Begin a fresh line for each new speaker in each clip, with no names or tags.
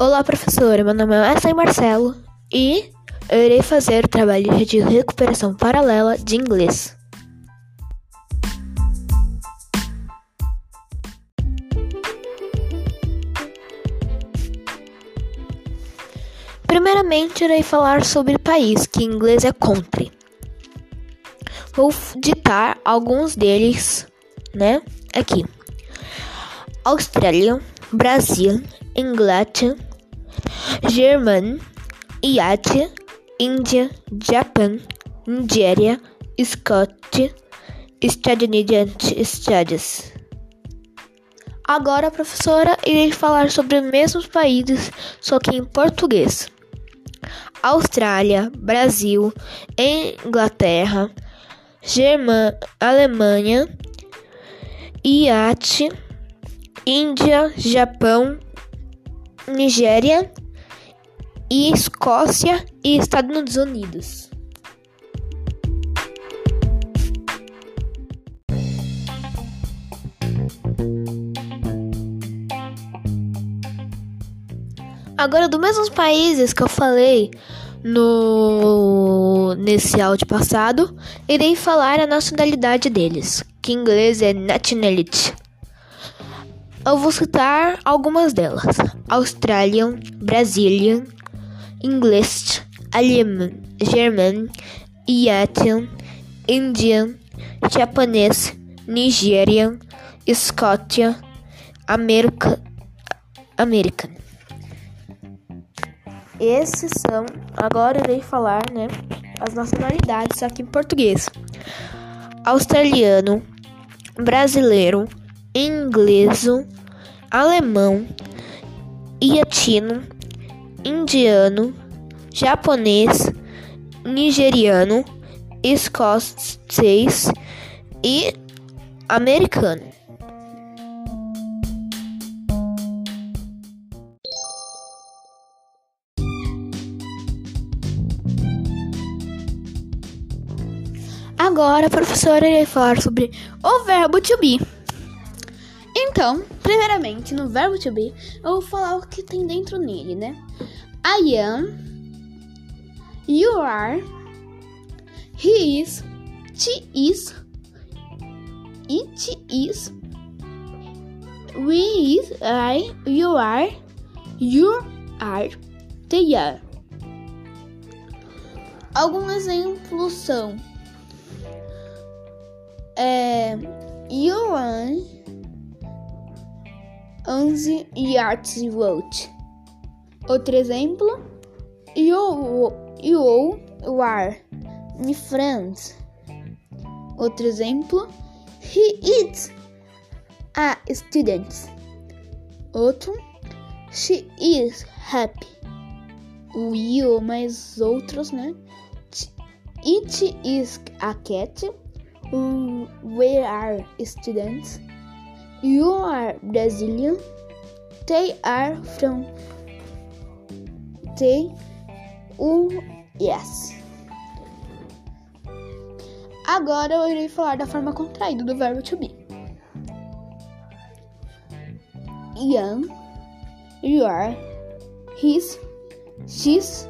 Olá, professora. Meu nome é Wesley Marcelo e eu irei fazer o trabalho de recuperação paralela de inglês. Primeiramente, irei falar sobre país, que em inglês é country. Vou ditar alguns deles, né, aqui. Austrália, Brasil, Inglaterra, Germânia, Iate, Índia, Japão, Nigéria, Escócia, Estados Unidos, Estados. Agora, professora, irei falar sobre os mesmos países, só que em português. Austrália, Brasil, Inglaterra, Germã, Alemanha, Iate, Índia, Japão, Nigéria e Escócia e Estados Unidos. Agora, dos mesmos países que eu falei no nesse áudio passado, irei falar a nacionalidade deles, que em inglês é nationality. Eu vou citar algumas delas: Australian, Brazilian, English, Alemão, German, Iatian, Indian, Japonês, Nigerian, Escócia, América, American. Esses são, agora irei falar, né, as nacionalidades aqui em português. Australiano, brasileiro, inglês, alemão, iatino, indiano, japonês, nigeriano, escocês e americano. Agora a professora irá falar sobre o verbo to be. Então, primeiramente, no verbo to be, eu vou falar o que tem dentro nele, né? I am, you are, he is, she is, it is, we is, I, you are, you are, they are. Alguns exemplos são é, you run 11 yards road. Outro exemplo, you, you are my friends. Outro exemplo, he is a student. Outro, she is happy. O you mais outros, né? It is a cat. We are students. You are Brazilian. They are from they yes. Agora eu irei falar da forma contraída do verbo to be. Young, you are, his, she's,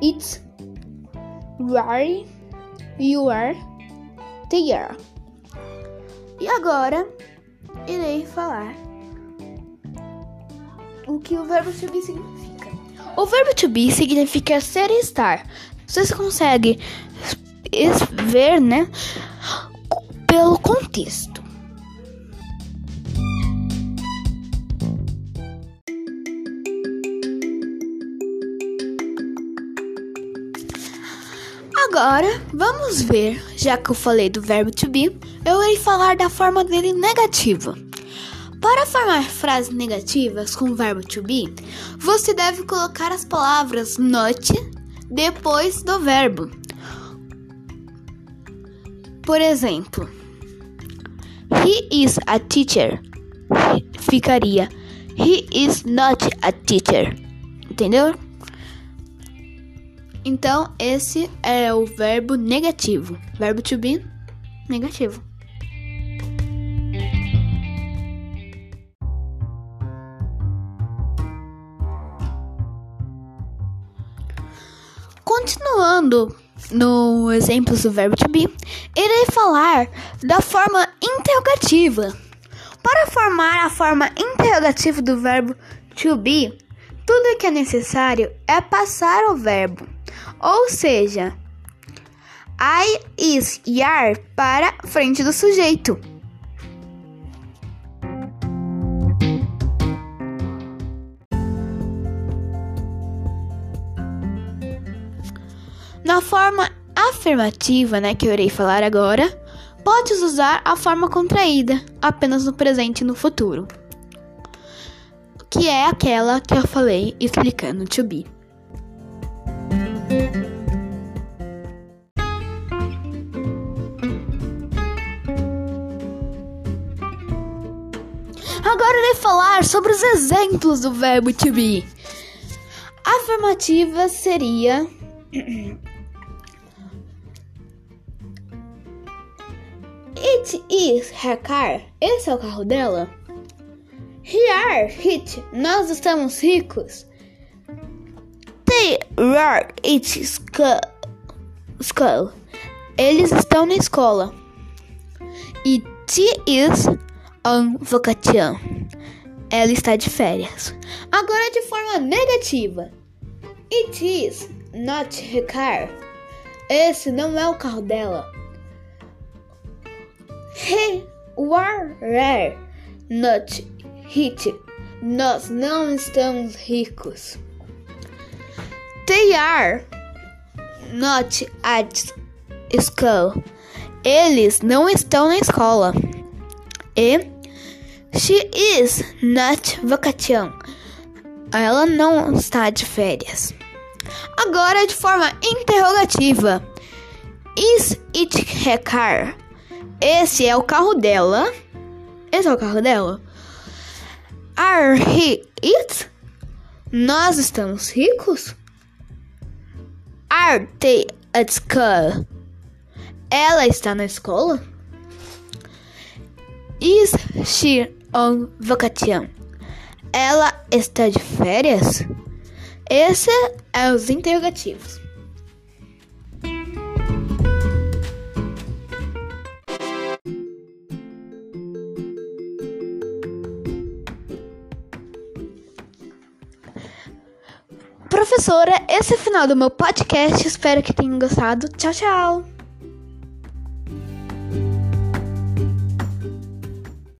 it's, where, you are, they are. E agora irei falar o que o verbo to be significa. O verbo to be significa ser e estar. Você consegue ver, né, pelo contexto. Agora, vamos ver, já que eu falei do verbo to be, eu irei falar da forma dele negativa. Para formar frases negativas com o verbo to be, você deve colocar as palavras not depois do verbo. Por exemplo, he is a teacher. Ficaria he is not a teacher. Entendeu? Então, esse é o verbo negativo. Verbo to be negativo. Continuando no exemplo do verbo to be, irei falar da forma interrogativa. Para formar a forma interrogativa do verbo to be, tudo que é necessário é passar o verbo ou seja, I, is are para frente do sujeito. Na forma afirmativa, né, que eu irei falar agora, podes usar a forma contraída apenas no presente e no futuro, que é aquela que eu falei explicando to be. Agora irei falar sobre os exemplos do verbo to be. A afirmativa seria It is her car. Esse é o carro dela. We are rich. Nós estamos ricos. They are school. school. Eles estão na escola. It is on vacation. Ela está de férias. Agora de forma negativa. It is not her car. Esse não é o carro dela. He were not rich. Nós não estamos ricos. They are not at school. Eles não estão na escola. E she is not vacation. Ela não está de férias. Agora de forma interrogativa. Is it her car? Esse é o carro dela. Esse é o carro dela. Are he it? Nós estamos ricos? Are they at school? Ela está na escola? Is she on vacation? Ela está de férias? Esse é os interrogativos. Professora, esse é o final do meu podcast. Espero que tenham gostado. Tchau, tchau!